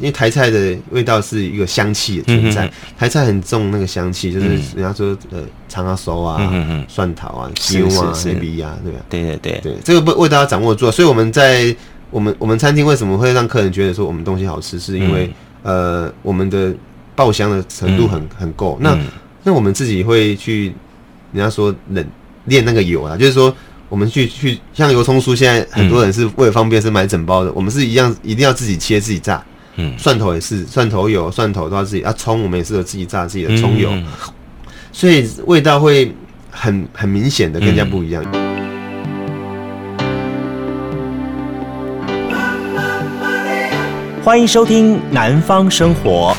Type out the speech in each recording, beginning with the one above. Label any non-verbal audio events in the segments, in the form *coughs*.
因为台菜的味道是一个香气的存在，嗯、台菜很重那个香气，就是人家说呃长阿熟啊、嗯、哼蒜头啊、牛啊、黑皮啊，对吧？对对对对，这个味味道要掌握住，所以我们在我们我们餐厅为什么会让客人觉得说我们东西好吃，是因为、嗯、呃我们的爆香的程度很很够。那、嗯、那我们自己会去，人家说冷炼那个油啊，就是说。我们去去像油葱酥，现在很多人是为了方便是买整包的。嗯、我们是一样，一定要自己切自己炸。嗯，蒜头也是，蒜头油、蒜头都要自己啊。葱我们也是有自己榨自己的葱油，嗯、所以味道会很很明显的更加不一样。嗯、欢迎收听《南方生活》。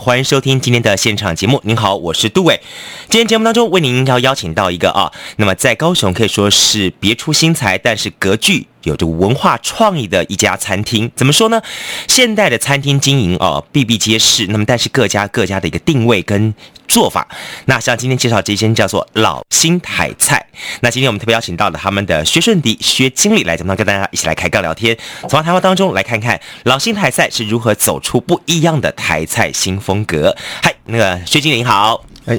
欢迎收听今天的现场节目。您好，我是杜伟。今天节目当中为您要邀请到一个啊，那么在高雄可以说是别出心裁，但是格局有着文化创意的一家餐厅。怎么说呢？现代的餐厅经营哦，比比皆是。那么但是各家各家的一个定位跟做法。那像今天介绍这间叫做老新台菜。那今天我们特别邀请到了他们的薛顺迪薛经理来，怎么跟大家一起来开杠聊天，从谈话当中来看看老新台菜是如何走出不一样的台菜新风格。嗨，那个薛经理好，哎，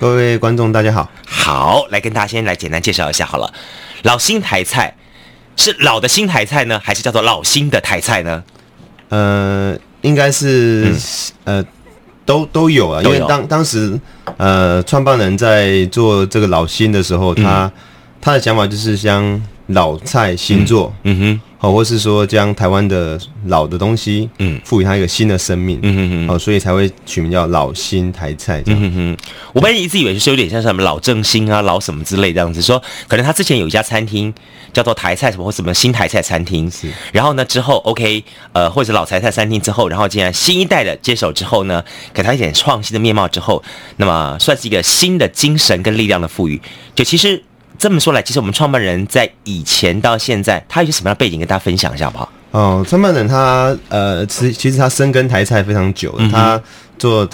各位观众大家好，好，来跟大家先来简单介绍一下好了。老新台菜是老的新台菜呢，还是叫做老新的台菜呢？呃，应该是、嗯、呃。都都有啊，因为当当时，呃，创办人在做这个老新的时候，他、嗯、他的想法就是将老菜新做，嗯，嗯哼，好，或是说将台湾的老的东西，嗯，赋予它一个新的生命，嗯哼哼，哦，所以才会取名叫老新台菜这样。嗯哼哼，我本来一直以为是有点像什么老正新啊、老什么之类这样子，说可能他之前有一家餐厅叫做台菜什么或什么新台菜餐厅，是，然后呢之后 OK，呃，或者老台菜餐厅之后，然后竟然新一代的接手之后呢，给他一点创新的面貌之后，那么算是一个新的精神跟力量的赋予，就其实。这么说来，其实我们创办人在以前到现在，他有什么样的背景跟大家分享一下好不好？哦，创办人他呃，其其实他深耕台菜非常久了，嗯、他做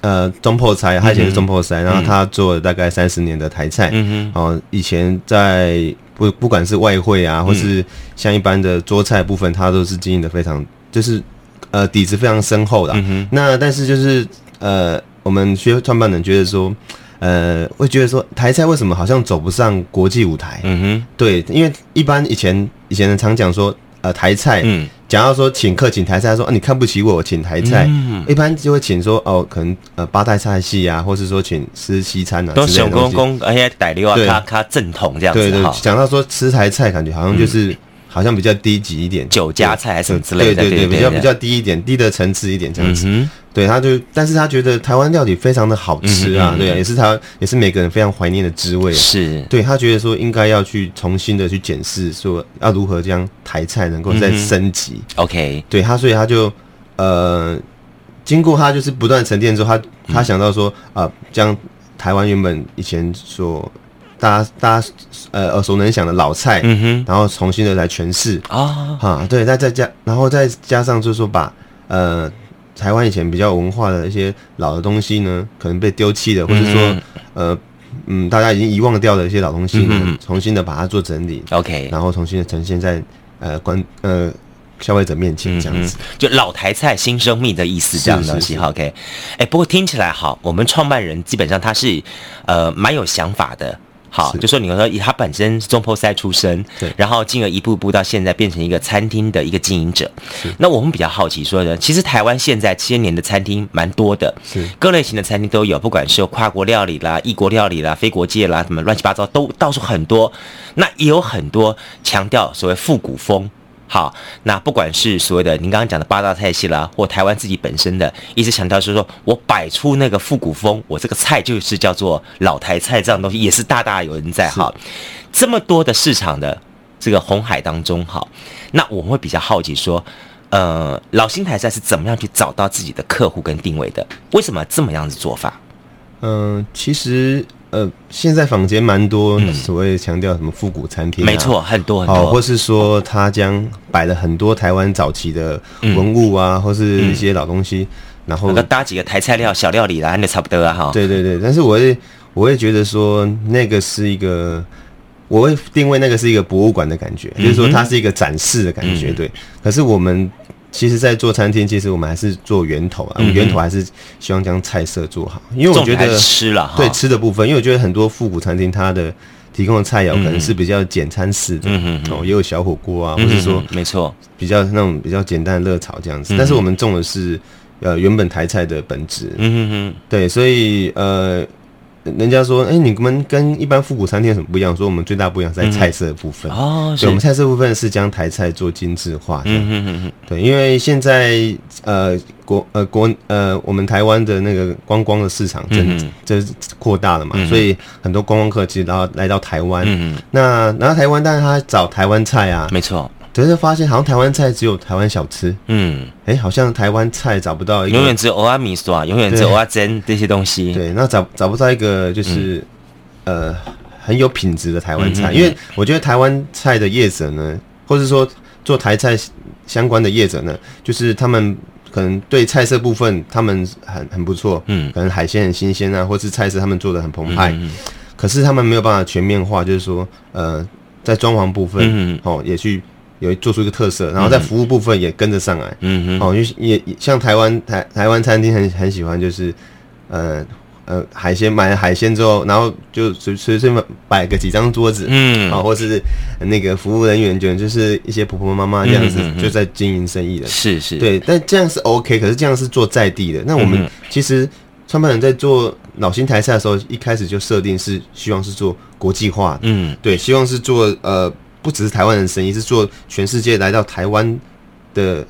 呃中破菜，他以前是中破菜，嗯、然后他做了大概三十年的台菜，嗯哼，哦，以前在不不管是外汇啊，或是像一般的桌菜部分，他都是经营的非常，就是呃底子非常深厚的。那但是就是呃，我们学创办人觉得说。呃，会觉得说台菜为什么好像走不上国际舞台？嗯哼，对，因为一般以前以前人常讲说，呃，台菜，嗯，讲到说请客请台菜，说啊你看不起我，我请台菜，嗯，一般就会请说哦，可能呃八大菜系啊，或是说请吃西餐啊，都是公公而且带流啊，他他正统这样子。对对，讲到说吃台菜，感觉好像就是好像比较低级一点，酒家菜还是什么之类的，对对对，比较比较低一点，低的层次一点这样子。对，他就，但是他觉得台湾料理非常的好吃啊，嗯、哼对，也是他，也是每个人非常怀念的滋味。是，对他觉得说应该要去重新的去检视，说要如何将台菜能够再升级。嗯、OK，对他，所以他就，呃，经过他就是不断沉淀之后，他他想到说，啊、呃，将台湾原本以前所大家大家呃耳熟能详的老菜，嗯哼，然后重新的来诠释。啊，哈，对，再再加，然后再加上就是说把，呃。台湾以前比较有文化的一些老的东西呢，可能被丢弃的，或者说，嗯呃，嗯，大家已经遗忘掉的一些老东西呢，嗯嗯重新的把它做整理，OK，然后重新的呈现在呃观呃消费者面前，这样子，就老台菜新生命的意思，这样的东西，OK，哎，不过听起来好，我们创办人基本上他是呃蛮有想法的。好，就说你说以他本身是中破塞出身，对，然后进而一步步到现在变成一个餐厅的一个经营者。那我们比较好奇说呢，其实台湾现在千年的餐厅蛮多的，是各类型的餐厅都有，不管是有跨国料理啦、异国料理啦、非国界啦，什么乱七八糟都到处很多。那也有很多强调所谓复古风。好，那不管是所谓的您刚刚讲的八大菜系啦，或台湾自己本身的，一直强调是说我摆出那个复古风，我这个菜就是叫做老台菜，这样东西也是大大有人在哈。这么多的市场的这个红海当中，哈，那我们会比较好奇说，呃，老新台菜是怎么样去找到自己的客户跟定位的？为什么这么样子做法？嗯、呃，其实。呃，现在坊间蛮多所谓强调什么复古餐厅，没错，很多很多，或是说他将摆了很多台湾早期的文物啊，或是一些老东西，然后搭几个台菜料小料理啦，那差不多啊哈。对对对，但是我会我会觉得说那个是一个我会定位那个是一个博物馆的感觉，嗯、就是说它是一个展示的感觉，嗯、对。可是我们其实，在做餐厅，其实我们还是做源头啊，嗯、源头还是希望将菜色做好，因为我觉得吃了对吃的部分，因为我觉得很多复古餐厅它的提供的菜肴可能是比较简餐式的，哦，也有小火锅啊，或者说没错，比较那种比较简单的热炒这样子，嗯、但是我们种的是呃原本台菜的本质，嗯嗯嗯，对，所以呃。人家说，哎、欸，你们跟一般复古餐厅有什么不一样？说我们最大不一样在菜色的部分、嗯、哦，对，我们菜色部分是将台菜做精致化的。嗯嗯嗯对，因为现在呃国呃国呃我们台湾的那个观光的市场真就是扩大了嘛，嗯、所以很多观光客其实然后来到台湾，嗯嗯，那来到台湾，但是他找台湾菜啊，没错。可是发现好像台湾菜只有台湾小吃，嗯，哎、欸，好像台湾菜找不到一个，永远只有欧阿米线啊，永远只有蚵仔煎这些东西。对，那找找不到一个就是、嗯、呃很有品质的台湾菜，嗯、哼哼因为我觉得台湾菜的业者呢，或是说做台菜相关的业者呢，就是他们可能对菜色部分他们很很不错，嗯，可能海鲜很新鲜啊，或是菜色他们做的很澎湃，嗯、可是他们没有办法全面化，就是说呃在装潢部分、嗯、哦也去。有做出一个特色，然后在服务部分也跟着上来。嗯嗯，哦，也也像台湾台台湾餐厅很很喜欢，就是呃呃海鲜买了海鲜之后，然后就随随随便摆个几张桌子，嗯，啊，或是那个服务人员觉得就是一些婆婆妈妈这样子就在经营生意的，是是，对，但这样是 OK，可是这样是做在地的。那我们其实创办人在做老新台菜的时候，一开始就设定是希望是做国际化的，嗯，对，希望是做呃。不只是台湾人生意，是做全世界来到台湾的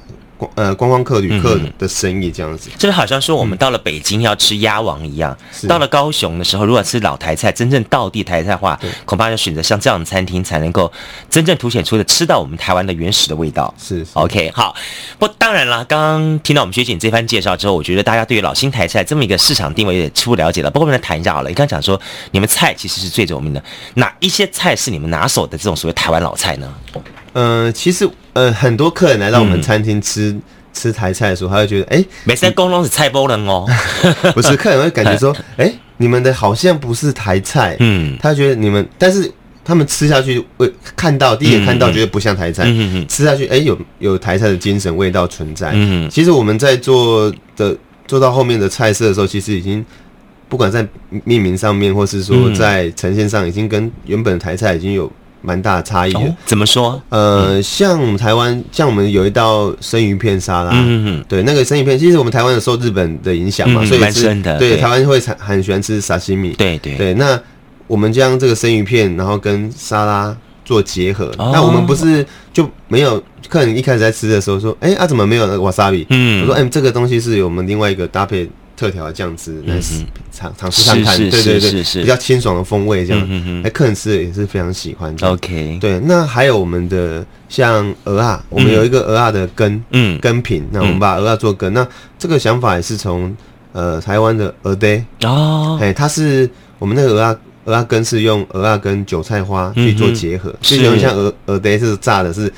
呃观光客旅客的生意这样子。就好像说我们到了北京要吃鸭王一样，嗯、到了高雄的时候，如果吃老台菜，真正道地台菜的话，恐怕要选择像这样的餐厅，才能够真正凸显出的吃到我们台湾的原始的味道。是，是，OK，好。不，当然了，刚刚听到我们学姐这番介绍之后，我觉得大家对于老新台菜这么一个市场定位也初步了解了。不过我们来谈一下好了，你刚刚讲说你们菜其实是最有名的，哪一些菜是你们拿手的这种所谓台湾老菜呢？呃，其实呃，很多客人来到我们餐厅吃、嗯、吃台菜的时候，他会觉得，哎、欸，每三公龙是菜包人哦，*laughs* 不是，客人会感觉说，*laughs* 哎、欸，你们的好像不是台菜，嗯，他觉得你们，但是他们吃下去会看到第一眼看到觉得不像台菜，嗯嗯，吃下去，哎、欸，有有台菜的精神味道存在，嗯，其实我们在做的做到后面的菜色的时候，其实已经不管在命名上面，或是说在呈现上，已经跟原本的台菜已经有。蛮大的差异的、哦，怎么说？呃，像我们台湾，像我们有一道生鱼片沙拉，嗯嗯，对，那个生鱼片，其实我们台湾有受日本的影响嘛，嗯、所以是蛮深的。对，对台湾会很喜欢吃沙西米，对对对。那我们将这个生鱼片，然后跟沙拉做结合，哦、那我们不是就没有客人一开始在吃的时候说，哎、欸，啊怎么没有那个瓦萨比？嗯，我说，哎、欸，这个东西是有我们另外一个搭配。特调的酱汁来尝尝试看看，对对对，比较清爽的风味这样，哎，客人吃的也是非常喜欢。OK，对，那还有我们的像蚵仔，我们有一个蚵仔的根，嗯，根品，那我们把蚵仔做根，那这个想法也是从呃台湾的蚵嗲哦，哎，它是我们那个蚵仔蚵仔根是用蚵仔跟韭菜花去做结合，就有点像蚵蚵嗲是炸的是。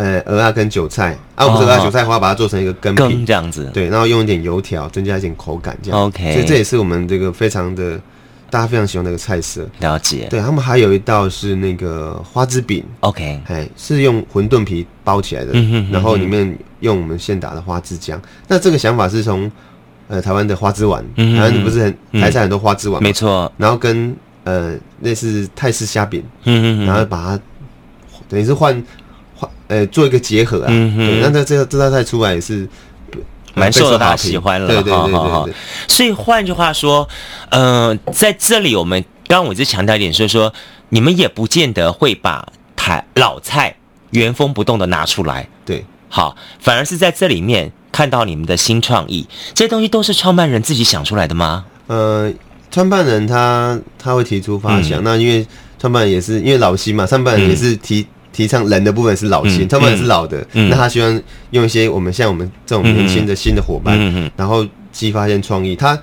呃，鹅啊跟韭菜，啊，不是蚵仔韭菜花，把它做成一个根饼这样子，对，然后用一点油条，增加一点口感，这样。OK，所以这也是我们这个非常的大家非常喜欢的一个菜色。了解。对，他们还有一道是那个花枝饼，OK，哎，是用馄饨皮包起来的，然后里面用我们现打的花枝浆。那这个想法是从呃台湾的花枝丸，台湾不是很台菜很多花枝丸，没错。然后跟呃类似泰式虾饼，嗯嗯，然后把它等于是换。呃，做一个结合啊，嗯哼，那这这这道菜出来也是蛮受到大家喜欢了，对对对对对。所以换句话说，嗯、呃，在这里我们刚刚我一直强调一点，就是说你们也不见得会把台老菜原封不动的拿出来，对，好，反而是在这里面看到你们的新创意，这些东西都是创办人自己想出来的吗？呃，创办人他他会提出发想，嗯、那因为创办人也是因为老西嘛，创办人也是提。嗯提倡人的部分是老新，他们也是老的，那他希望用一些我们像我们这种年轻的新的伙伴，然后激发一些创意。他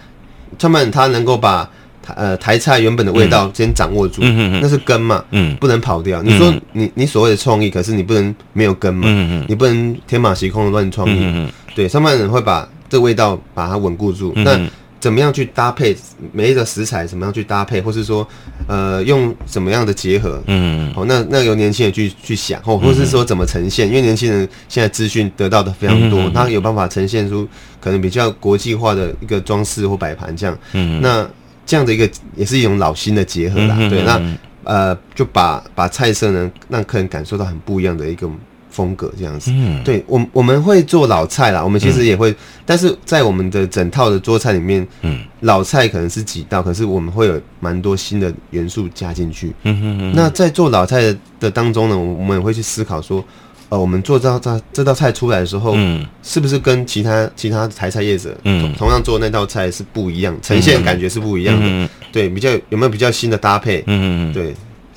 创办他能够把台呃台菜原本的味道先掌握住，那是根嘛，不能跑掉。你说你你所谓的创意，可是你不能没有根嘛，你不能天马行空的乱创意。对，创办人会把这味道把它稳固住。那怎么样去搭配每一个食材，怎么样去搭配，或是说，呃，用什么样的结合，嗯，好，那那由年轻人去去想，或或是说怎么呈现，因为年轻人现在资讯得到的非常多，他有办法呈现出可能比较国际化的一个装饰或摆盘这样，嗯，那这样的一个也是一种老新的结合啦，对，那呃，就把把菜色呢让客人感受到很不一样的一个。风格这样子，嗯，对我我们会做老菜啦，我们其实也会，嗯、但是在我们的整套的桌菜里面，嗯，老菜可能是几道，可是我们会有蛮多新的元素加进去，嗯哼哼。那在做老菜的的当中呢，我们也会去思考说，呃，我们做这道这道菜出来的时候，嗯，是不是跟其他其他台菜业者，嗯，同样做那道菜是不一样，呈现感觉是不一样的，嗯，对，比较有没有比较新的搭配，嗯嗯，对，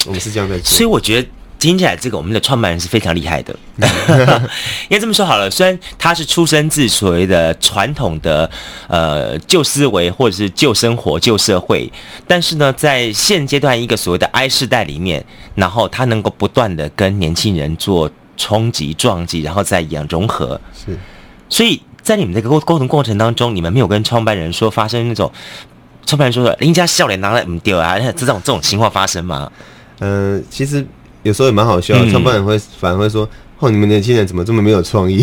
我们是这样在做，所以我觉得。听起来，这个我们的创办人是非常厉害的。*laughs* 应该这么说好了，虽然他是出生自所谓的传统的呃旧思维或者是旧生活、旧社会，但是呢，在现阶段一个所谓的 I 世代里面，然后他能够不断的跟年轻人做冲击、撞击，然后再一样融合。是，所以在你们这个沟沟通过程当中，你们没有跟创办人说发生那种创办人说说人家笑脸拿来唔丢啊，这种这种情况发生吗？呃，其实。有时候也蛮好笑的，创办人会反而会说：“哦，你们年轻人怎么这么没有创意？”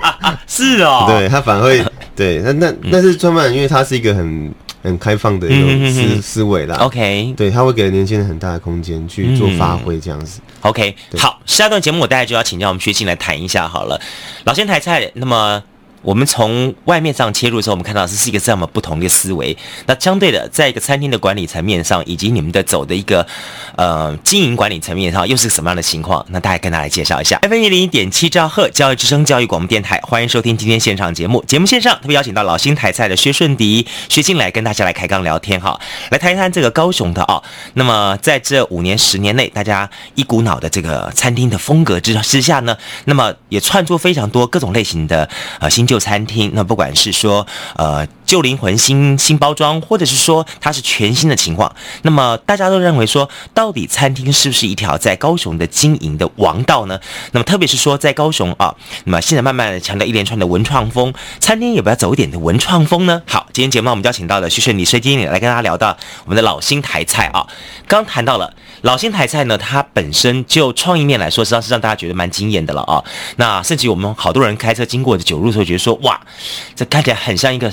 *laughs* 是哦，*laughs* 对他反而会 *laughs* 对那那但是创办人，因为他是一个很很开放的一种思思维啦。OK，对他会给年轻人很大的空间去做发挥，这样子。OK，好，下一段节目我大概就要请教我们学青来谈一下好了。老先台菜，那么。我们从外面上切入的时候，我们看到这是一个这么不同的思维。那相对的，在一个餐厅的管理层面上，以及你们的走的一个呃经营管理层面上，又是什么样的情况？那大家跟大家来介绍一下。FM 一零一点七兆赫教育之声教育广播电台，欢迎收听今天现场节目。节目线上特别邀请到老新台菜的薛顺迪、薛青来跟大家来开刚聊天哈，来谈一谈这个高雄的啊。那么在这五年、十年内，大家一股脑的这个餐厅的风格之之下呢，那么也串出非常多各种类型的呃新。旧餐厅，那不管是说呃旧灵魂新新包装，或者是说它是全新的情况，那么大家都认为说，到底餐厅是不是一条在高雄的经营的王道呢？那么特别是说在高雄啊，那么现在慢慢的强调一连串的文创风，餐厅也不要走一点的文创风呢？好，今天节目我们邀请到了徐顺礼薛经理来跟大家聊到我们的老新台菜啊，刚谈到了。老新台菜呢，它本身就创意面来说，实际上是让大家觉得蛮惊艳的了啊。那甚至我们好多人开车经过的九路的时候，觉得说哇，这看起来很像一个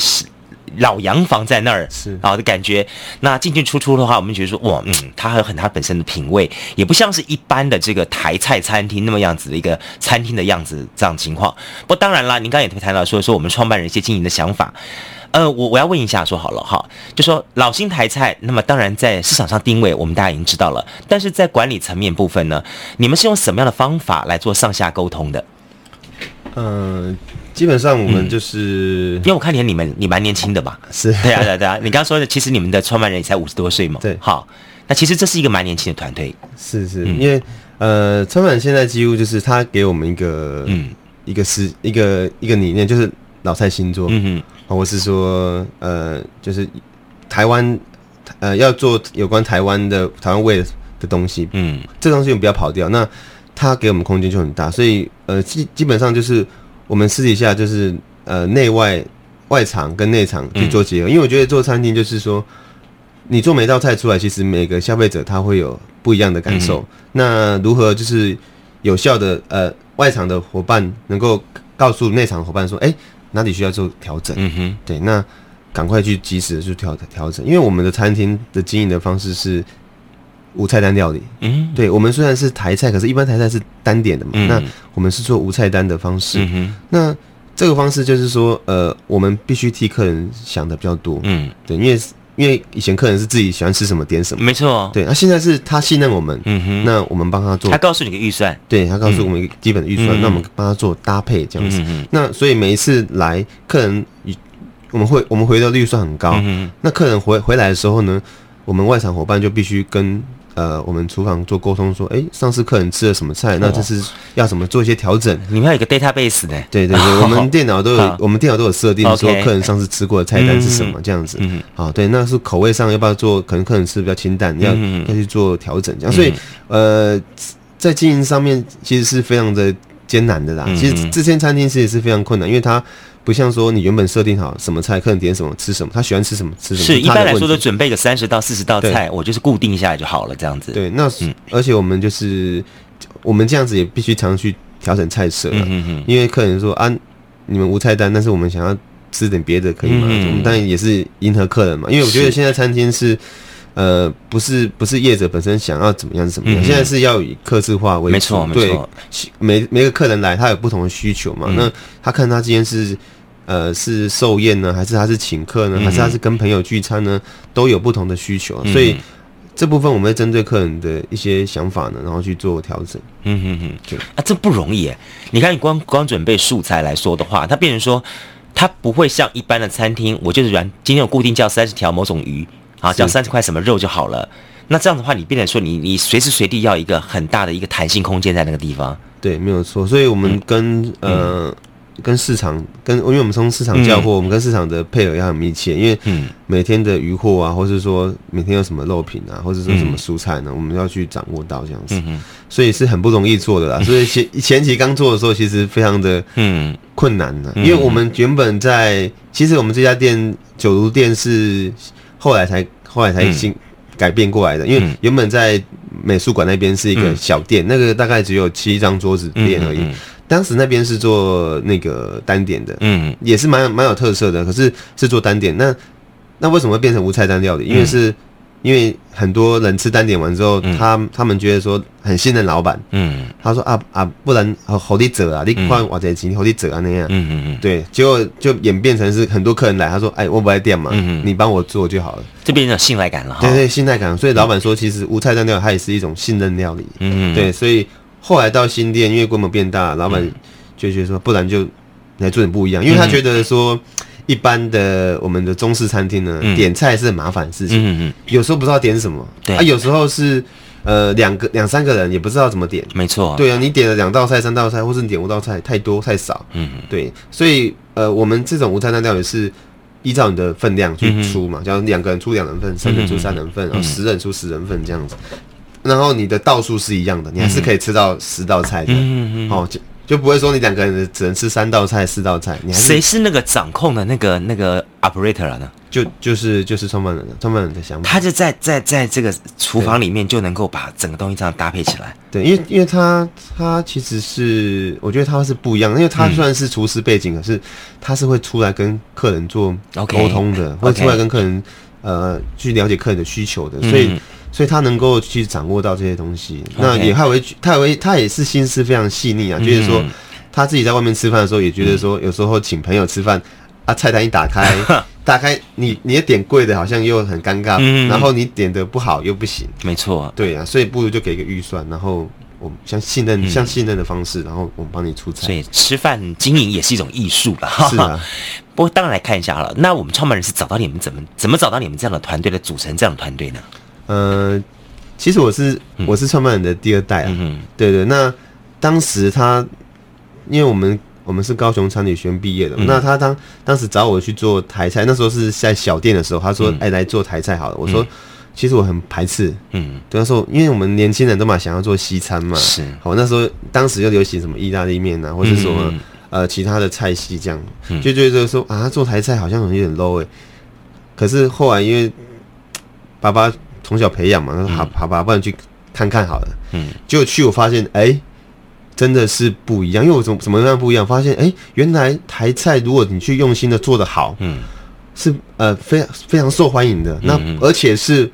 老洋房在那儿是啊的感觉。那进进出出的话，我们觉得说哇，嗯，它还有很它本身的品味，也不像是一般的这个台菜餐厅那么样子的一个餐厅的样子这样情况。不过当然啦，您刚刚也谈到说说我们创办人一些经营的想法。呃，我我要问一下，说好了哈，就说老新台菜，那么当然在市场上定位，我们大家已经知道了，但是在管理层面部分呢，你们是用什么样的方法来做上下沟通的？嗯、呃，基本上我们就是，嗯、因为我看见你们你蛮年轻的吧，是。对啊对啊对啊，你刚刚说的，其实你们的创办人也才五十多岁嘛，对，好，那其实这是一个蛮年轻的团队，是是，嗯、因为呃，创办人现在几乎就是他给我们一个嗯。一个思一个一个理念，就是老蔡新作，嗯嗯。或是说，呃，就是台湾，呃，要做有关台湾的台湾味的东西，嗯，这东西我们不要跑掉。那他给我们空间就很大，所以呃，基基本上就是我们私底下就是呃内外外场跟内场去做结合。嗯、因为我觉得做餐厅就是说，你做每道菜出来，其实每个消费者他会有不一样的感受。嗯、那如何就是有效的呃外场的伙伴能够告诉内场伙伴说，哎、欸。哪里需要做调整？嗯哼，对，那赶快去及时的去调调整，因为我们的餐厅的经营的方式是无菜单料理。嗯，对，我们虽然是台菜，可是一般台菜是单点的嘛。嗯、那我们是做无菜单的方式。嗯，那这个方式就是说，呃，我们必须替客人想的比较多。嗯，对，因为。因为以前客人是自己喜欢吃什么点什么，没错。对，那现在是他信任我们，嗯哼，那我们帮他做，他告诉你个预算，对，他告诉我们一个基本的预算，那我们帮他做搭配这样子。那所以每一次来客人，我们会我们回的预算很高，那客人回回来的时候呢，我们外场伙伴就必须跟。呃，我们厨房做沟通说，哎，上次客人吃了什么菜，那这是要怎么做一些调整？你们有一个 database 的，对对对，我们电脑都有，我们电脑都有设定说客人上次吃过的菜单是什么这样子。嗯，好，对，那是口味上要不要做？可能客人吃比较清淡，要要去做调整这样。所以，呃，在经营上面其实是非常的艰难的啦。其实这间餐厅其实是非常困难，因为它不像说你原本设定好什么菜，客人点什么吃什么，他喜欢吃什么吃什么。是一般来说都准备个三十到四十道菜，我就是固定下来就好了，这样子。对，那、嗯、而且我们就是我们这样子也必须常去调整菜色，嗯嗯，因为客人说啊，你们无菜单，但是我们想要吃点别的，可以吗？嗯、我们当然也是迎合客人嘛，因为我觉得现在餐厅是。呃，不是不是业者本身想要怎么样怎么样，嗯、现在是要以客制化为主。没错，对，没错。每每个客人来，他有不同的需求嘛。嗯、那他看他今天是呃是寿宴呢，还是他是请客呢，嗯、还是他是跟朋友聚餐呢，都有不同的需求。嗯、所以这部分我们会针对客人的一些想法呢，然后去做调整。嗯哼哼，对啊，这不容易诶。你看，你光光准备素材来说的话，它变成说，它不会像一般的餐厅，我就是软，今天有固定叫三十条某种鱼。啊，只要三十块什么肉就好了。那这样的话，你变成说你你随时随地要一个很大的一个弹性空间在那个地方。对，没有错。所以我们跟、嗯、呃跟市场跟，因为我们从市场交货，嗯、我们跟市场的配合要很密切。因为每天的鱼货啊，或是说每天有什么肉品啊，或者说什么蔬菜呢，嗯、我们要去掌握到这样子。嗯、所以是很不容易做的啦。所以前前期刚做的时候，其实非常的嗯困难的，因为我们原本在其实我们这家店九如店是。后来才后来才新改变过来的，嗯、因为原本在美术馆那边是一个小店，嗯、那个大概只有七张桌子店而已。当时那边是做那个单点的，嗯，也是蛮蛮有特色的，可是是做单点。那那为什么会变成无菜单料理？因为是。嗯因为很多人吃单点完之后，嗯、他他们觉得说很信任老板，嗯，他说啊啊，不然好你走啊，你换我这钱，好你走啊那样，嗯嗯嗯，对，结果就演变成是很多客人来，他说，哎，我不来店嘛，嗯嗯，你帮我做就好了，这边有信赖感了，对对，信赖感，所以老板说，其实无菜单料理它也是一种信任料理，嗯嗯，对，所以后来到新店，因为规模变大，老板就觉得说，不然就来做点不一样，因为他觉得说。一般的我们的中式餐厅呢，嗯、点菜是很麻烦的事情，嗯嗯，有时候不知道点什么，对。啊，有时候是呃两个两三个人也不知道怎么点，没错，对啊，你点了两道菜、三道菜，或是你点五道菜，太多太少，嗯。嗯，对，所以呃，我们这种无菜单料理是依照你的分量去出嘛，假如两个人出两人份，三个人出三人份，然后十人出十人份这样子，然后你的道数是一样的，你还是可以吃到十道菜的，嗯嗯，哦。就就不会说你两个人只能吃三道菜、四道菜。你谁是那个掌控的那个那个 operator 了呢？就就是就是创办人，创办人的想法。他就在在在这个厨房里面就能够把整个东西这样搭配起来。对，因为因为他他其实是我觉得他是不一样，因为他虽然是厨师背景，可是他是会出来跟客人做沟通的，会出来跟客人呃去了解客人的需求的，所以。所以他能够去掌握到这些东西，那也他为他为他也是心思非常细腻啊，就是说他自己在外面吃饭的时候，也觉得说有时候请朋友吃饭啊，菜单一打开，*laughs* 打开你你也点贵的，好像又很尴尬，然后你点的不好又不行，没错，对啊，所以不如就给个预算，然后我们像信任像信任的方式，然后我们帮你出菜。所以吃饭经营也是一种艺术吧？是啊，*laughs* 不过当然来看一下好了，那我们创办人是找到你们怎么怎么找到你们这样的团队的组成这样的团队呢？呃，其实我是我是创办人的第二代啊，对，对对。那当时他，因为我们我们是高雄餐旅学院毕业的，嗯、那他当当时找我去做台菜，那时候是在小店的时候，他说：“哎、嗯，来做台菜好了。”我说：“嗯、其实我很排斥。”嗯，对，他说：“因为我们年轻人都嘛想要做西餐嘛，是好那时候当时又流行什么意大利面啊，或者什么、嗯、呃其他的菜系这样，嗯、就觉得说啊做台菜好像有点 low 哎、欸。可是后来因为爸爸。从小培养嘛，那好好吧，不然去看看好了。嗯，结果去我发现，哎、欸，真的是不一样。因为我怎么怎么样不一样？发现，哎、欸，原来台菜如果你去用心的做的好，嗯，是呃非常非常受欢迎的。那而且是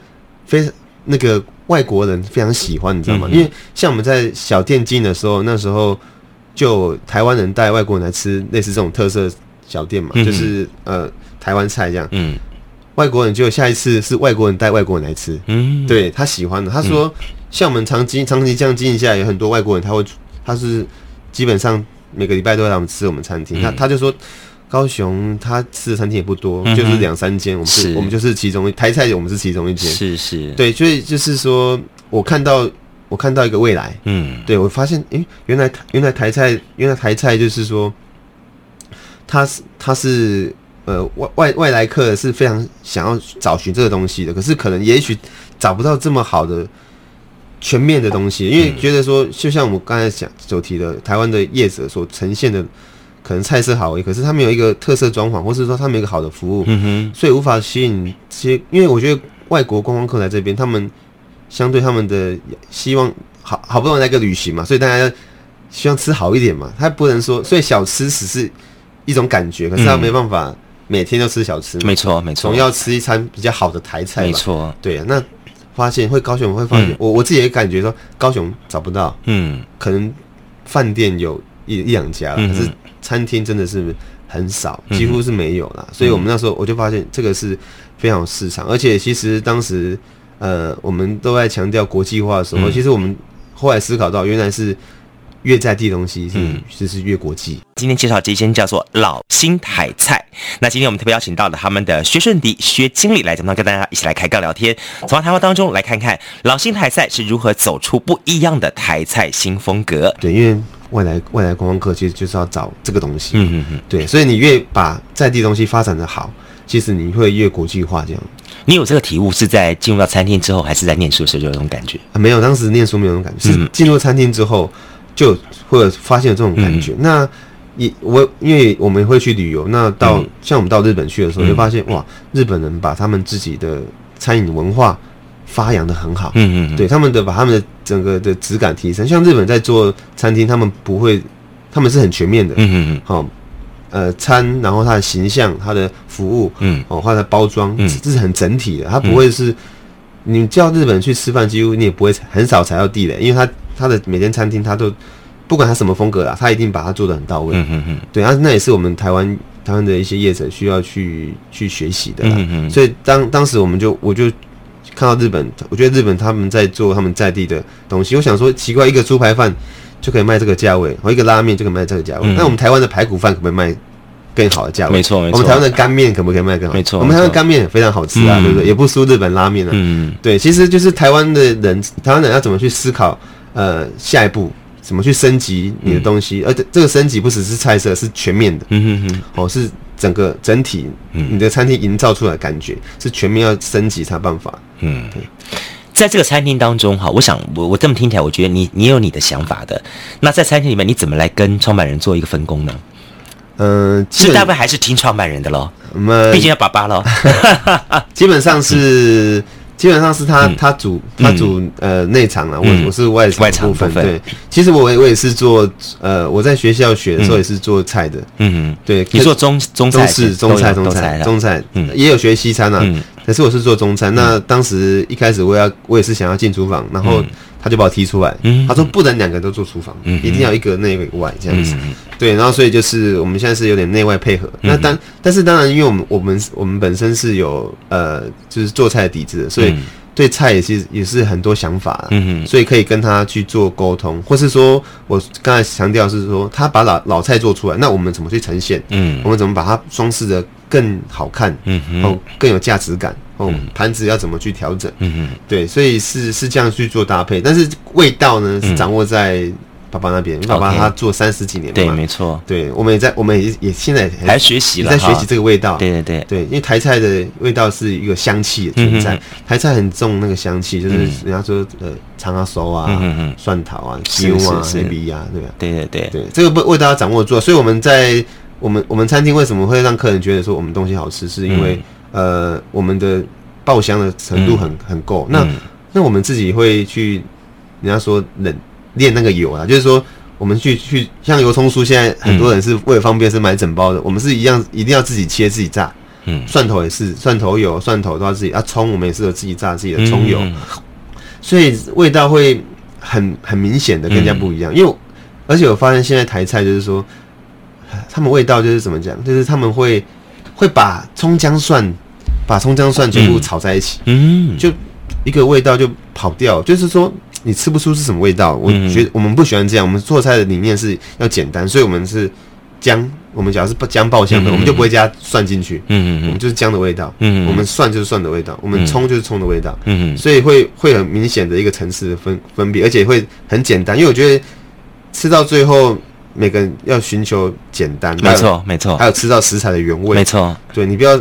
非常那个外国人非常喜欢，你知道吗？嗯、因为像我们在小店经营的时候，那时候就台湾人带外国人来吃类似这种特色小店嘛，嗯、就是呃台湾菜这样。嗯。外国人就下一次是外国人带外国人来吃，嗯，对他喜欢的。他说，嗯、像我们长期长期这样经营下来，有很多外国人他会，他是基本上每个礼拜都会来我们吃我们餐厅。嗯、他他就说，高雄他吃的餐厅也不多，嗯、就是两三间。我们是，是我们就是其中一台菜，我们是其中一间。是是，对，所以就是说我看到我看到一个未来，嗯，对我发现，诶、欸，原来原来台菜原来台菜就是说，他是他是。呃，外外外来客是非常想要找寻这个东西的，可是可能也许找不到这么好的全面的东西，因为觉得说，就像我们刚才讲所提的，台湾的业者所呈现的可能菜色好，可是他们有一个特色装潢，或是说他们有一个好的服务，嗯哼，所以无法吸引这些。因为我觉得外国观光客来这边，他们相对他们的希望好好不容易来个旅行嘛，所以大家希望吃好一点嘛。他不能说，所以小吃只是一种感觉，可是他没办法每天都吃小吃，没错没错，总要吃一餐比较好的台菜，没错，对啊。那发现会高雄会发现，嗯、我我自己也感觉说高雄找不到，嗯，可能饭店有一一两家，可是。餐厅真的是很少，几乎是没有啦。嗯、所以我们那时候我就发现这个是非常有市场，而且其实当时呃我们都在强调国际化的时候，嗯、其实我们后来思考到，原来是越在地的东西是就是越国际。今天介绍这间叫做老新台菜，那今天我们特别邀请到了他们的薛顺迪薛经理来讲，跟大家一起来开杠聊天，从他谈话当中来看看老新台菜是如何走出不一样的台菜新风格。对，因为。外来外来观光客其实就是要找这个东西，嗯嗯嗯，对，所以你越把在地东西发展的好，其实你会越国际化。这样，你有这个体悟是在进入到餐厅之后，还是在念书的时候就有这种感觉？啊，没有，当时念书没有这种感觉，是进入餐厅之后就会有发现有这种感觉。嗯、那也我因为我们会去旅游，那到、嗯、像我们到日本去的时候，就发现哇，日本人把他们自己的餐饮文化。发扬的很好，嗯嗯，对他们的把他们的整个的质感提升，像日本在做餐厅，他们不会，他们是很全面的，嗯嗯嗯，好，呃，餐，然后它的形象，它的服务，嗯，哦，它的包装，嗯，这是很整体的，它不会是，你叫日本人去吃饭，几乎你也不会很少踩到地雷，因为他他的每间餐厅，他都不管他什么风格啦，他一定把它做的很到位，嗯嗯嗯，对啊，那也是我们台湾台湾的一些业者需要去去学习的，嗯嗯，所以当当时我们就我就。看到日本，我觉得日本他们在做他们在地的东西。我想说，奇怪，一个猪排饭就可以卖这个价位，或一个拉面就可以卖这个价位。那、嗯、我们台湾的排骨饭可不可以卖更好的价位？没错，没错。我们台湾的干面可不可以卖更好？没错，我们台湾干面非常好吃啊，嗯、对不对？也不输日本拉面啊。嗯，对，其实就是台湾的人，台湾人要怎么去思考？呃，下一步怎么去升级你的东西？嗯、而且这个升级不只是菜色，是全面的。嗯哼哼，哦，是。整个整体，你的餐厅营造出来的感觉是全面要升级才办法。嗯，对，在这个餐厅当中哈，我想我我这么听起来，我觉得你你有你的想法的。那在餐厅里面，你怎么来跟创办人做一个分工呢？嗯、呃，是大部分还是听创办人的喽？我们毕竟要爸爸喽。*laughs* *laughs* 基本上是。嗯基本上是他他主他主呃内场了，我我是外外场部分。对，其实我我也是做呃我在学校学的时候也是做菜的。嗯嗯，对，你做中中中式中菜中菜中菜，嗯，也有学西餐啊。可是我是做中餐。那当时一开始我要我也是想要进厨房，然后。他就把我踢出来，他说不能两个都做厨房，一定要一个内一个外这样子。对，然后所以就是我们现在是有点内外配合。那当但是当然，因为我们我们我们本身是有呃就是做菜的底子的，所以对菜也是也是很多想法。嗯所以可以跟他去做沟通，或是说我刚才强调是说他把老老菜做出来，那我们怎么去呈现？嗯，我们怎么把它装饰的更好看？嗯，然后更有价值感。哦，盘子要怎么去调整？嗯嗯，对，所以是是这样去做搭配，但是味道呢是掌握在爸爸那边，因为爸爸他做三十几年了，对，没错，对，我们也在，我们也也现在还学习了，在学习这个味道，对对对。对，因为台菜的味道是一个香气的存在，台菜很重那个香气，就是人家说呃长啊熟啊，蒜头啊、鸡油啊、黑皮啊，对吧？对对对。对，这个味味道要掌握住，所以我们在我们我们餐厅为什么会让客人觉得说我们东西好吃，是因为。呃，我们的爆香的程度很很够。那那我们自己会去，人家说冷炼那个油啊，就是说我们去去像油葱酥，现在很多人是为了方便是买整包的。我们是一样，一定要自己切自己炸。嗯，蒜头也是蒜头油，蒜头都要自己啊。葱我们也是有自己炸自己的葱油，所以味道会很很明显的更加不一样。因为而且我发现现在台菜就是说，他们味道就是怎么讲，就是他们会。会把葱姜蒜，把葱姜蒜全部炒在一起，嗯，就一个味道就跑掉，就是说你吃不出是什么味道。我觉得我们不喜欢这样，我们做菜的理念是要简单，所以我们是姜，我们只要是姜爆香的，我们就不会加蒜进去，嗯嗯，我们就是姜的味道，嗯，我们蒜就是蒜的味道，我们葱就是葱的味道，嗯，所以会会很明显的一个层次的分分别，而且会很简单，因为我觉得吃到最后。每个人要寻求简单，没错没错，还有吃到食材的原味，没错。对，你不要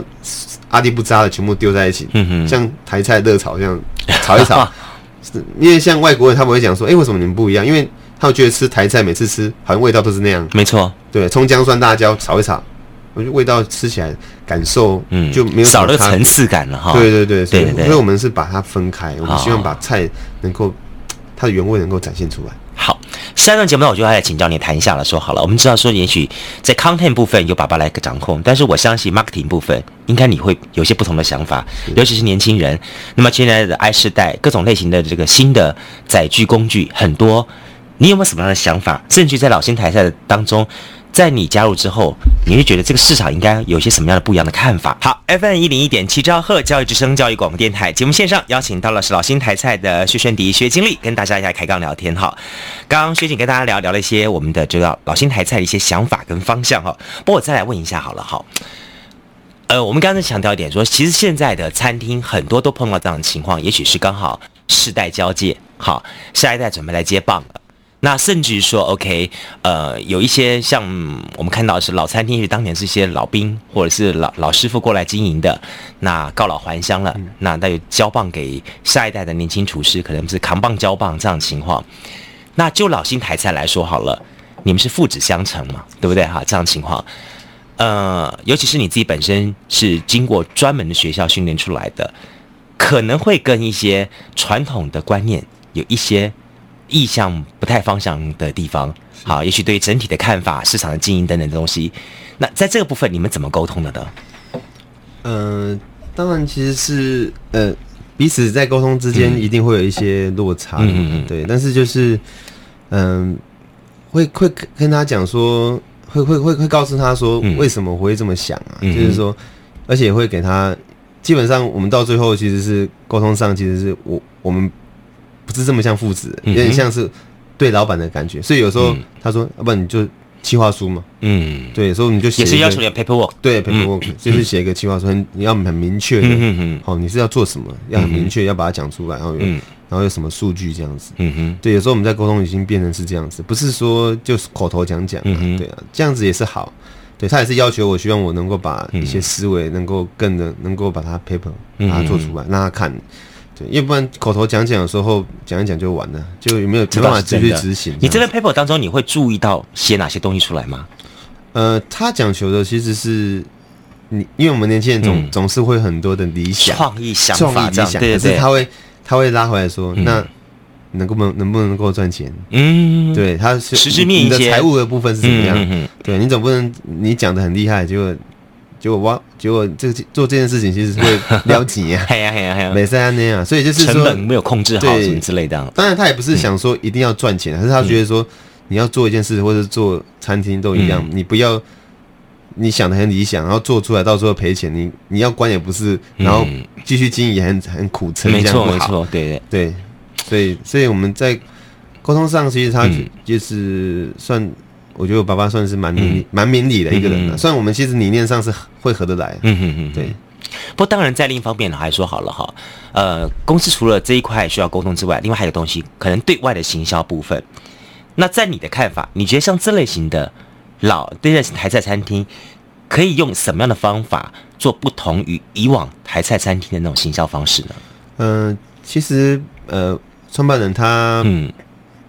阿迪不扎的全部丢在一起，嗯哼，像台菜热炒这样 *laughs* 炒一炒。因为像外国人他们会讲说，哎，为什么你们不一样？因为他们觉得吃台菜每次吃好像味道都是那样，没错。对，葱姜蒜辣椒炒一炒，我觉得味道吃起来感受嗯就没有少了层次感了哈。对对对，所以对对对，所以我们是把它分开，我们希望把菜能够它的原味能够展现出来。好，下一段节目呢，我就要来请教你谈一下了。说好了，我们知道说，也许在 content 部分由爸爸来掌控，但是我相信 marketing 部分应该你会有些不同的想法，尤其是年轻人。那么现在的 I 世代，各种类型的这个新的载具工具很多，你有没有什么样的想法？甚至在老新台赛当中。在你加入之后，你会觉得这个市场应该有些什么样的不一样的看法？好，FM 一零一点七兆赫教育之声教育广播电台节目线上邀请到了是老新台菜的薛宣迪薛经理，跟大家一起来开杠聊天哈。刚刚薛经跟大家聊聊了一些我们的这个老新台菜的一些想法跟方向哈。不过我再来问一下好了哈，呃，我们刚才强调一点说，其实现在的餐厅很多都碰到这样的情况，也许是刚好世代交界，好，下一代准备来接棒了。那甚至于说，OK，呃，有一些像我们看到是老餐厅，是当年是一些老兵或者是老老师傅过来经营的，那告老还乡了，那那就交棒给下一代的年轻厨师，可能是扛棒交棒这样的情况。那就老新台菜来说好了，你们是父子相承嘛，对不对哈？这样情况，呃，尤其是你自己本身是经过专门的学校训练出来的，可能会跟一些传统的观念有一些。意向不太方向的地方，好，也许对整体的看法、市场的经营等等的东西，那在这个部分你们怎么沟通的呢？嗯、呃，当然其实是呃彼此在沟通之间一定会有一些落差，嗯嗯嗯，对，但是就是嗯、呃、会会跟他讲说，会会会会告诉他说为什么我会这么想啊，嗯、就是说，而且会给他基本上我们到最后其实是沟通上其实是我我们。不是这么像父子，有点像是对老板的感觉，所以有时候他说：“要不然你就企划书嘛。”嗯，对，有时候你就写也是要求你 paperwork，对 paperwork，就是写一个企划书，很你要很明确的，嗯嗯，好，你是要做什么，要很明确，要把它讲出来，然后有，然后有什么数据这样子，嗯哼，对，有时候我们在沟通已经变成是这样子，不是说就是口头讲讲，嗯对啊，这样子也是好，对他也是要求我希望我能够把一些思维能够更的能够把它 paper 把它做出来，让他看。要不然口头讲讲的时候讲一讲就完了，就有没有没办法继续执行？你这边 paper 当中你会注意到写哪些东西出来吗？呃，他讲求的其实是你，因为我们年轻人总、嗯、总是会很多的理想、创意想法这样，对对对，可是他会他会拉回来说，嗯、那能够能能不能够赚钱？嗯，对，他是实质面一些你的财务的部分是怎么样？对你总不能你讲的很厉害，结果。结果挖，结果这个做这件事情其实是会了解 *laughs* 呀，系啊系啊系啊，没三那样，所以就是说成本没有控制好什么之类的。当然他也不是想说一定要赚钱，可是他觉得说你要做一件事或者做餐厅都一样，你不要你想的很理想，然后做出来到时候赔钱，你你要关也不是，然后继续经营也很很苦撑，没错没错，对对。对，所以所以我们在沟通上其实他就是算。我觉得我爸爸算是蛮明蛮明理的一个人了，虽然我们其实理念上是会合得来，嗯嗯嗯，对。不过当然，在另一方面还说好了哈，呃，公司除了这一块需要沟通之外，另外还有东西，可能对外的行销部分。那在你的看法，你觉得像这类型的老对待台菜餐厅，可以用什么样的方法做不同于以往台菜餐厅的那种行销方式呢？嗯，其实呃，创办人他嗯。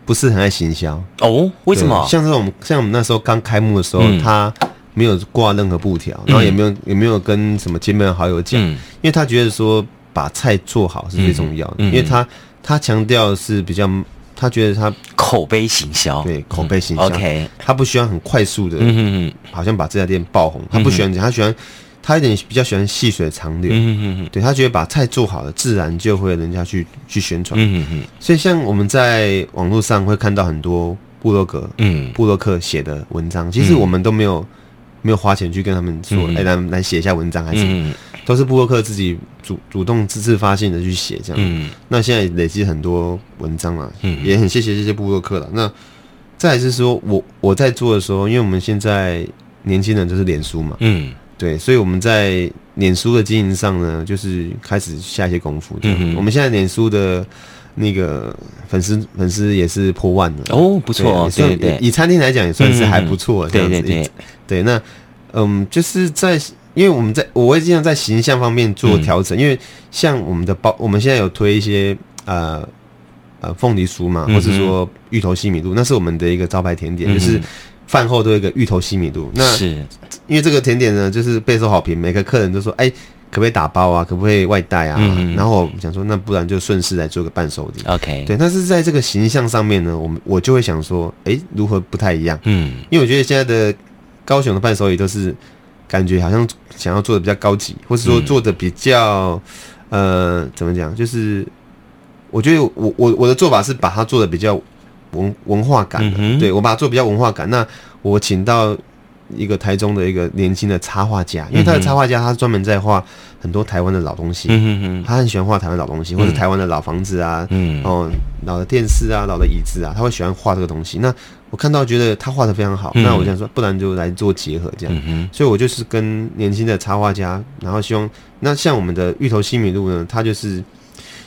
不是很爱行销。哦？为什么？像这种像我们那时候刚开幕的时候，嗯、他没有挂任何布条，然后也没有、嗯、也没有跟什么亲朋好友讲，嗯、因为他觉得说把菜做好是最重要的，嗯、因为他他强调是比较，他觉得他口碑行销，对口碑行销、嗯、，OK，他不喜欢很快速的，嗯哼哼，好像把这家店爆红，他不喜欢讲，他喜欢。他有点比较喜欢细水长流，嗯嗯嗯，对，他觉得把菜做好了，自然就会人家去去宣传，嗯嗯，所以像我们在网络上会看到很多部落格，嗯，部落客写的文章，其实我们都没有没有花钱去跟他们说，哎，来来写一下文章，还是都是部落客自己主主动自自发性的去写这样，嗯，那现在累积很多文章了，嗯，也很谢谢这些部落客了。那再来是说我我在做的时候，因为我们现在年轻人就是脸书嘛，嗯。对，所以我们在脸书的经营上呢，就是开始下一些功夫。嗯，我们现在脸书的那个粉丝粉丝也是破万了哦，不错，对对，以餐厅来讲也算是还不错。这样子，对对对，那嗯，就是在因为我们在我会经常在形象方面做调整，因为像我们的包，我们现在有推一些呃呃凤梨酥嘛，或是说芋头西米露，那是我们的一个招牌甜点，就是。饭后都有一个芋头西米露。那是因为这个甜点呢，就是备受好评，每个客人都说：“哎、欸，可不可以打包啊？可不可以外带啊？”嗯、然后我想说，那不然就顺势来做个伴手礼。OK，对。但是在这个形象上面呢，我们我就会想说：“哎、欸，如何不太一样？”嗯，因为我觉得现在的高雄的伴手礼都是感觉好像想要做的比较高级，或是说做的比较、嗯、呃，怎么讲？就是我觉得我我我的做法是把它做的比较。文文化感的，嗯、对我把它做比较文化感。那我请到一个台中的一个年轻的插画家，因为他的插画家，他是专门在画很多台湾的老东西。嗯、他很喜欢画台湾老东西，或者台湾的老房子啊，嗯，哦，老的电视啊，老的椅子啊，他会喜欢画这个东西。那我看到觉得他画的非常好，嗯、那我想说，不然就来做结合这样。嗯、所以我就是跟年轻的插画家，然后希望那像我们的芋头西米露呢，他就是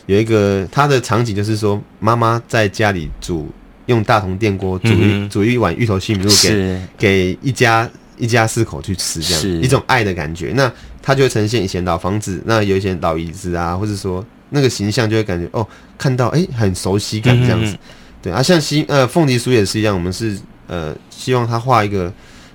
有一个他的场景，就是说妈妈在家里煮。用大同电锅煮一、嗯、煮一碗芋头西米露给是给一家一家四口去吃，这样是一种爱的感觉。那它就会呈现以前老房子，那有一些老椅子啊，或者说那个形象就会感觉哦，看到哎、欸、很熟悉感这样子。嗯、对啊，像西呃凤梨酥也是一样，我们是呃希望他画一个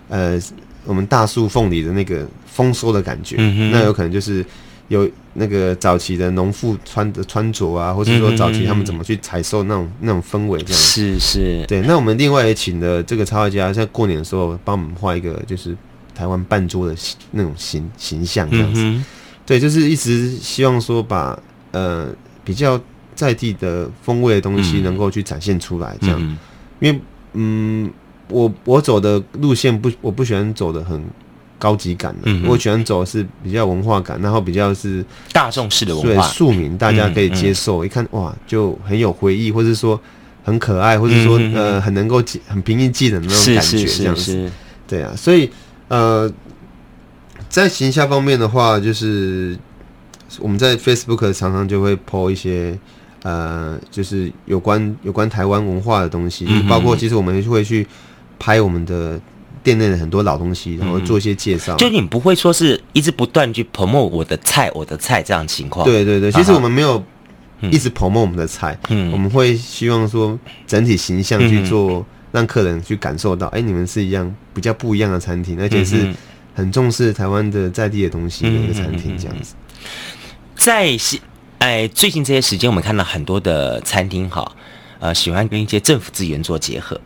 呃我们大树凤梨的那个丰收的感觉，嗯、那有可能就是。有那个早期的农妇穿的穿着啊，或者说早期他们怎么去采收那种那种氛围这样是是，对。那我们另外也请了这个插画家，在过年的时候帮我们画一个，就是台湾半桌的那种形形象这样子。嗯、对，就是一直希望说把呃比较在地的风味的东西能够去展现出来，这样。嗯、因为嗯，我我走的路线不，我不喜欢走的很。高级感的，我喜欢走的是比较文化感，然后比较是大众式的文化，庶民大家可以接受。嗯嗯、一看哇，就很有回忆，或者说很可爱，或者说、嗯、呃很能够记很平易近人的那种感觉，这样子。对啊，所以呃，在形象方面的话，就是我们在 Facebook 常常就会 po 一些呃，就是有关有关台湾文化的东西，嗯、包括其实我们会去拍我们的。店内的很多老东西，然后做一些介绍、嗯。就你不会说是一直不断去 promote 我的菜，我的菜这样情况。对对对，其实我们没有一直 promote 我们的菜，嗯，我们会希望说整体形象去做，让客人去感受到，哎、你们是一样比较不一样的餐厅，而且是很重视台湾的在地的东西的一个餐厅，这样子。在哎，最近这些时间，我们看到很多的餐厅，哈，呃，喜欢跟一些政府资源做结合，是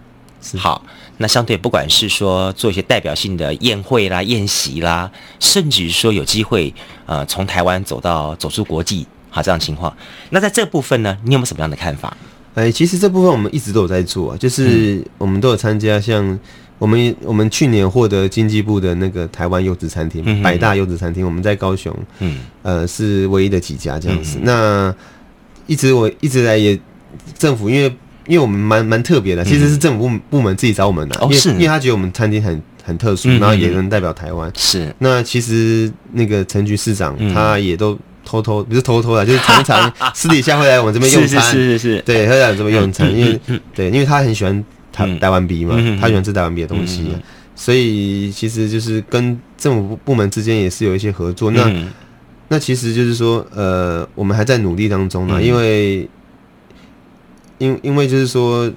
好。那相对，不管是说做一些代表性的宴会啦、宴席啦，甚至于说有机会，呃，从台湾走到走出国际，好这样情况。那在这部分呢，你有没有什么样的看法？哎，其实这部分我们一直都有在做啊，就是我们都有参加，像我们我们去年获得经济部的那个台湾优质餐厅、嗯、百大优质餐厅，我们在高雄，嗯，呃，是唯一的几家这样子。嗯、那一直我一直来也政府因为。因为我们蛮蛮特别的，其实是政府部部门自己找我们的，因为因为他觉得我们餐厅很很特殊，然后也能代表台湾。是，那其实那个陈局市长他也都偷偷，不是偷偷的，就是常常 *laughs* 私底下会来我们这边用餐，是是是，对，会来我们这边用餐，因为对，因为他很喜欢台台湾币嘛，他喜欢吃台湾币的东西，所以其实就是跟政府部门之间也是有一些合作。那那其实就是说，呃，我们还在努力当中呢，因为。因因为就是说，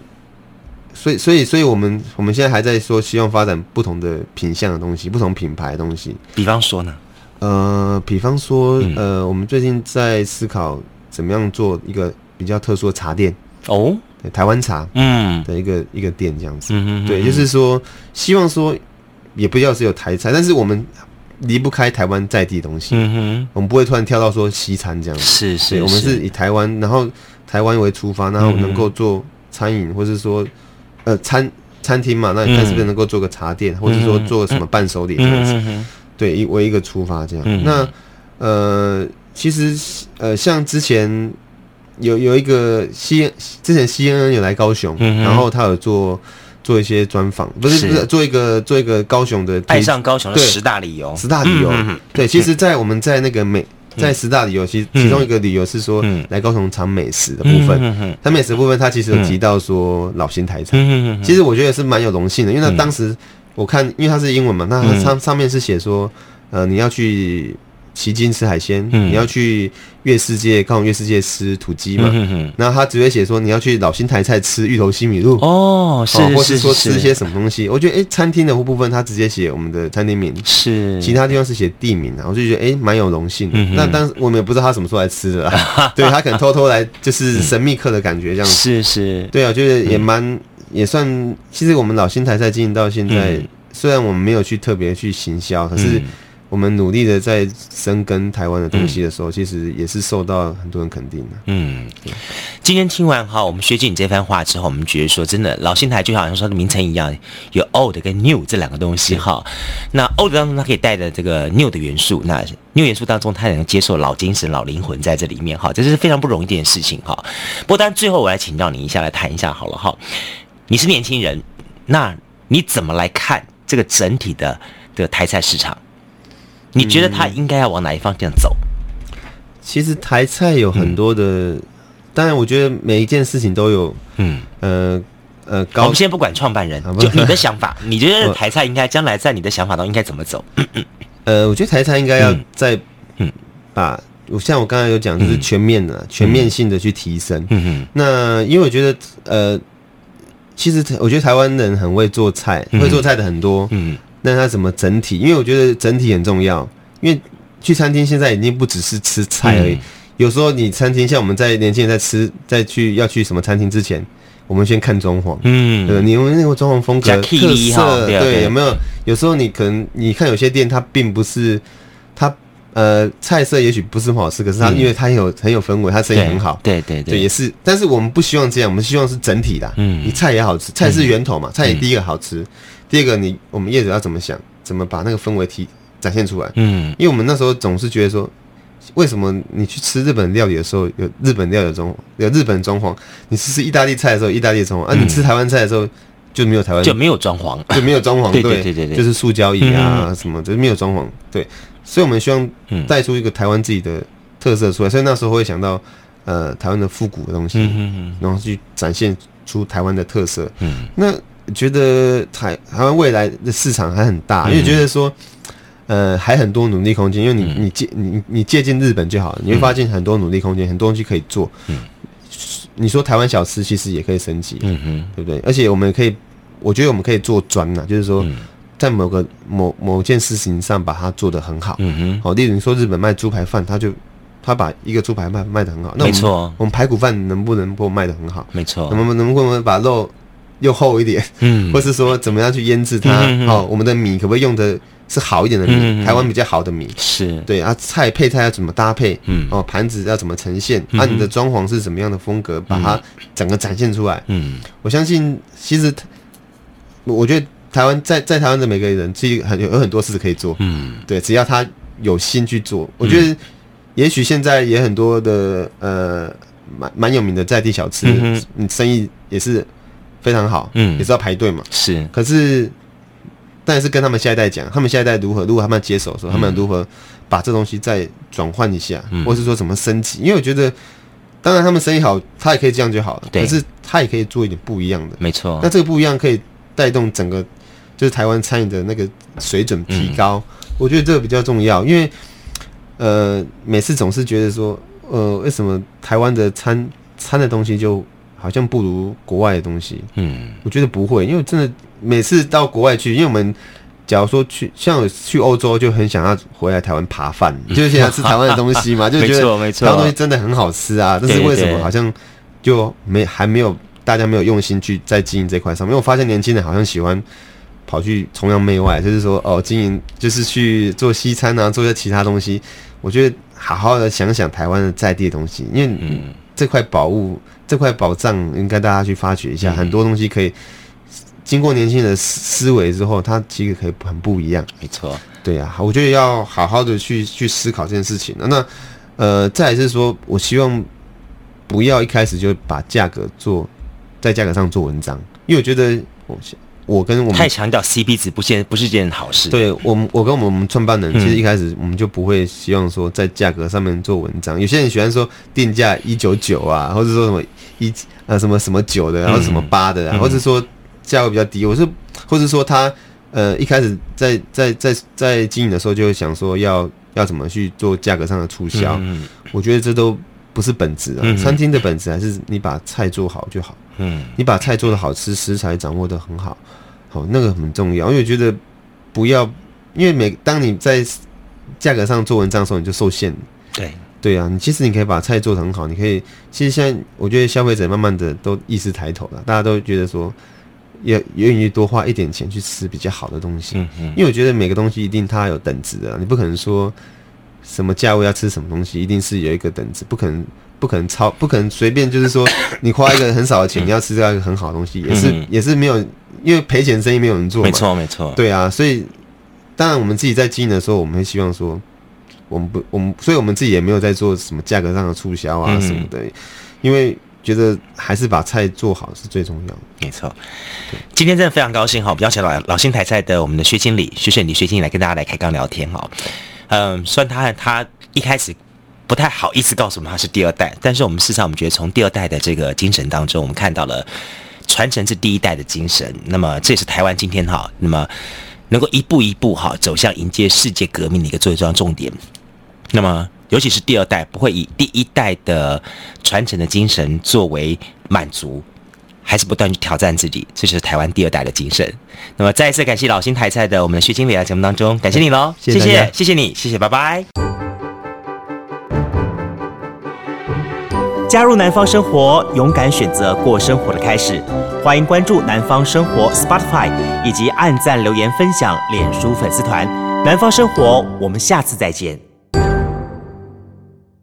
所以所以所以我们我们现在还在说，希望发展不同的品相的东西，不同品牌的东西。比方说呢？呃，比方说，呃，我们最近在思考怎么样做一个比较特殊的茶店哦，对，台湾茶，嗯，的一个一个店这样子。嗯嗯，对，就是说，希望说也不要只有台菜，但是我们离不开台湾在地的东西。嗯哼，我们不会突然跳到说西餐这样子。是是，我们是以台湾，然后。台湾为出发，然后能够做餐饮，或是说，呃，餐餐厅嘛，那你看是不是能够做个茶店，或者说做什么伴手礼这样子？对，为一个出发这样。那呃，其实呃，像之前有有一个 C，之前 CNN 有来高雄，然后他有做做一些专访，不是不是做一个做一个高雄的爱上高雄的十大理由，十大理由。对，其实，在我们在那个美。在十大理由，其其中一个理由是说，来高雄尝美食的部分。它美食部分，它其实有提到说老新台菜。其实我觉得是蛮有荣幸的，因为他当时我看，因为它是英文嘛，那它上上面是写说，呃，你要去旗津吃海鲜，嗯、你要去月世界，高雄月世界吃土鸡嘛。嗯哼，然后他只会写说你要去老新台菜吃芋头西米露哦，是，或是说吃一些什么东西。我觉得哎、欸，餐厅的部分他直接写我们的餐厅名，是，其他地方是写地名啊。我就觉得哎，蛮、欸、有荣幸的。嗯、那当时我们也不知道他什么时候来吃的，*laughs* 啊，对他可能偷偷来，就是神秘客的感觉这样子。是是，对啊，就是也蛮、嗯、也算，其实我们老新台菜经营到现在，嗯、虽然我们没有去特别去行销，可是。我们努力的在深耕台湾的东西的时候，嗯、其实也是受到很多人肯定的。嗯，今天听完哈，我们学姐你这番话之后，我们觉得说，真的老新台就好像说的名称一样，有 old 跟 new 这两个东西哈。那 old 当中它可以带着这个 new 的元素，那 new 元素当中它能接受老精神、老灵魂在这里面哈，这是非常不容易一件事情哈。不过当然最后我来请教你一下，来谈一下好了哈。你是年轻人，那你怎么来看这个整体的的台菜市场？你觉得他应该要往哪一方向走？其实台菜有很多的，嗯、当然我觉得每一件事情都有，嗯呃呃，高我们先不管创办人，就你的想法，*laughs* 你觉得台菜应该将来在你的想法中应该怎么走？呃，我觉得台菜应该要在嗯把，我像我刚才有讲，就是全面的、嗯、全面性的去提升。嗯嗯。那因为我觉得呃，其实我觉得台湾人很会做菜，会做菜的很多。嗯。嗯那它怎么整体？因为我觉得整体很重要。因为去餐厅现在已经不只是吃菜而已。嗯、有时候你餐厅像我们在年轻人在吃，在去要去什么餐厅之前，我们先看装潢。嗯，对，你用那个装潢风格、特色，对，有没有？有时候你可能你看有些店，它并不是它呃菜色也许不是很好吃，可是它因为它很有很有氛围，它生意很好。对对对，对，也是。但是我们不希望这样，我们希望是整体的。嗯，你菜也好吃，菜是源头嘛，菜也第一个好吃。第二个你，你我们业主要怎么想，怎么把那个氛围提展现出来？嗯，因为我们那时候总是觉得说，为什么你去吃日本料理的时候有日本料理的装有日本装潢，你吃吃意大利菜的时候意大利装潢，啊，你吃台湾菜的时候就没有台湾就没有装潢，就没有装潢，对 *laughs* 对。对对对，就是塑胶椅啊什么，就是没有装潢，对，所以我们希望带出一个台湾自己的特色出来，所以那时候会想到呃台湾的复古的东西，嗯。然后去展现出台湾的特色，嗯，那。觉得台台湾未来的市场还很大，因为觉得说，呃，还很多努力空间。因为你你借你你借鉴日本就好了，你会发现很多努力空间，很多东西可以做。嗯，你说台湾小吃其实也可以升级，嗯哼，对不对？而且我们可以，我觉得我们可以做专呐，就是说，在某个某某件事情上把它做得很好。嗯哼，好，例如你说日本卖猪排饭，他就他把一个猪排卖卖得很好。那没错，我们排骨饭能不能够卖得很好？没错，能不能不能把肉又厚一点，嗯，或是说怎么样去腌制它？嗯、哦，我们的米可不可以用的是好一点的米？嗯、台湾比较好的米是对啊，菜配菜要怎么搭配？嗯，哦，盘子要怎么呈现？嗯、啊，你的装潢是什么样的风格？把它整个展现出来。嗯，我相信其实，我觉得台湾在在台湾的每个人，其实很有有很多事可以做。嗯，对，只要他有心去做，我觉得也许现在也很多的呃，蛮蛮有名的在地小吃，嗯，哼生意也是。非常好，嗯，也是要排队嘛，是。可是，但是跟他们下一代讲，他们下一代如何，如果他们接手的时候，嗯、他们如何把这东西再转换一下，嗯、或是说怎么升级？因为我觉得，当然他们生意好，他也可以这样就好了。对可是他也可以做一点不一样的，没错。那这个不一样可以带动整个就是台湾餐饮的那个水准提高，嗯、我觉得这个比较重要。因为，呃，每次总是觉得说，呃，为什么台湾的餐餐的东西就好像不如国外的东西，嗯，我觉得不会，因为真的每次到国外去，因为我们假如说去像去欧洲，就很想要回来台湾扒饭，就是想要吃台湾的东西嘛，*laughs* 就觉得台湾东西真的很好吃啊。但是为什么好像就没还没有大家没有用心去在经营这块上面？因为我发现年轻人好像喜欢跑去崇洋媚外，就是说哦，经营就是去做西餐啊，做一些其他东西。我觉得好好的想想台湾的在地的东西，因为这块宝物。这块宝藏应该大家去发掘一下，嗯、很多东西可以经过年轻人的思维之后，它其实可以很不一样。没错，对呀、啊，我觉得要好好的去去思考这件事情。那呃，再来是说，我希望不要一开始就把价格做在价格上做文章，因为我觉得我。我跟我们太强调 CP 值不现不是件好事。对我们，我跟我们创办人其实一开始我们就不会希望说在价格上面做文章。有些人喜欢说定价一九九啊，或者说什么一呃什么什么九的，然后什么八的，啊，或者说价格比较低。我是或者说他呃一开始在在在在经营的时候就会想说要要怎么去做价格上的促销。嗯，我觉得这都不是本质啊。嗯、餐厅的本质还是你把菜做好就好。嗯，你把菜做的好吃，食材掌握的很好，好，那个很重要。因为我觉得不要，因为每当你在价格上做文章的时候，你就受限。对。对啊，你其实你可以把菜做的很好，你可以。其实现在我觉得消费者慢慢的都意识抬头了，大家都觉得说，也愿意多花一点钱去吃比较好的东西。嗯嗯。因为我觉得每个东西一定它有等值的，你不可能说什么价位要吃什么东西，一定是有一个等值，不可能不可能超，不可能随便就是说 *coughs* 你花一个很少的钱，你要吃到一个很好的东西，也是也是没有，因为赔钱生意没有人做嘛。没错没错。对啊，所以当然我们自己在经营的时候，我们会希望说。我们不，我们所以我们自己也没有在做什么价格上的促销啊什么的，嗯、因为觉得还是把菜做好是最重要的。没错，今天真的非常高兴哈，比较请老老新台菜的我们的薛经理、薛胜理、薛经理来跟大家来开刚聊天哈。嗯，虽然他他一开始不太好意思告诉我们他是第二代，但是我们事实上我们觉得从第二代的这个精神当中，我们看到了传承是第一代的精神。那么这也是台湾今天哈，那么能够一步一步哈走向迎接世界革命的一个最重要重点。那么，尤其是第二代，不会以第一代的传承的精神作为满足，还是不断去挑战自己，这就是台湾第二代的精神。那么，再一次感谢老新台菜的我们的薛经理来节目当中，感谢你喽，谢谢，谢谢你，谢谢，拜拜。加入南方生活，勇敢选择过生活的开始。欢迎关注南方生活 Spotify，以及按赞、留言、分享脸书粉丝团。南方生活，我们下次再见。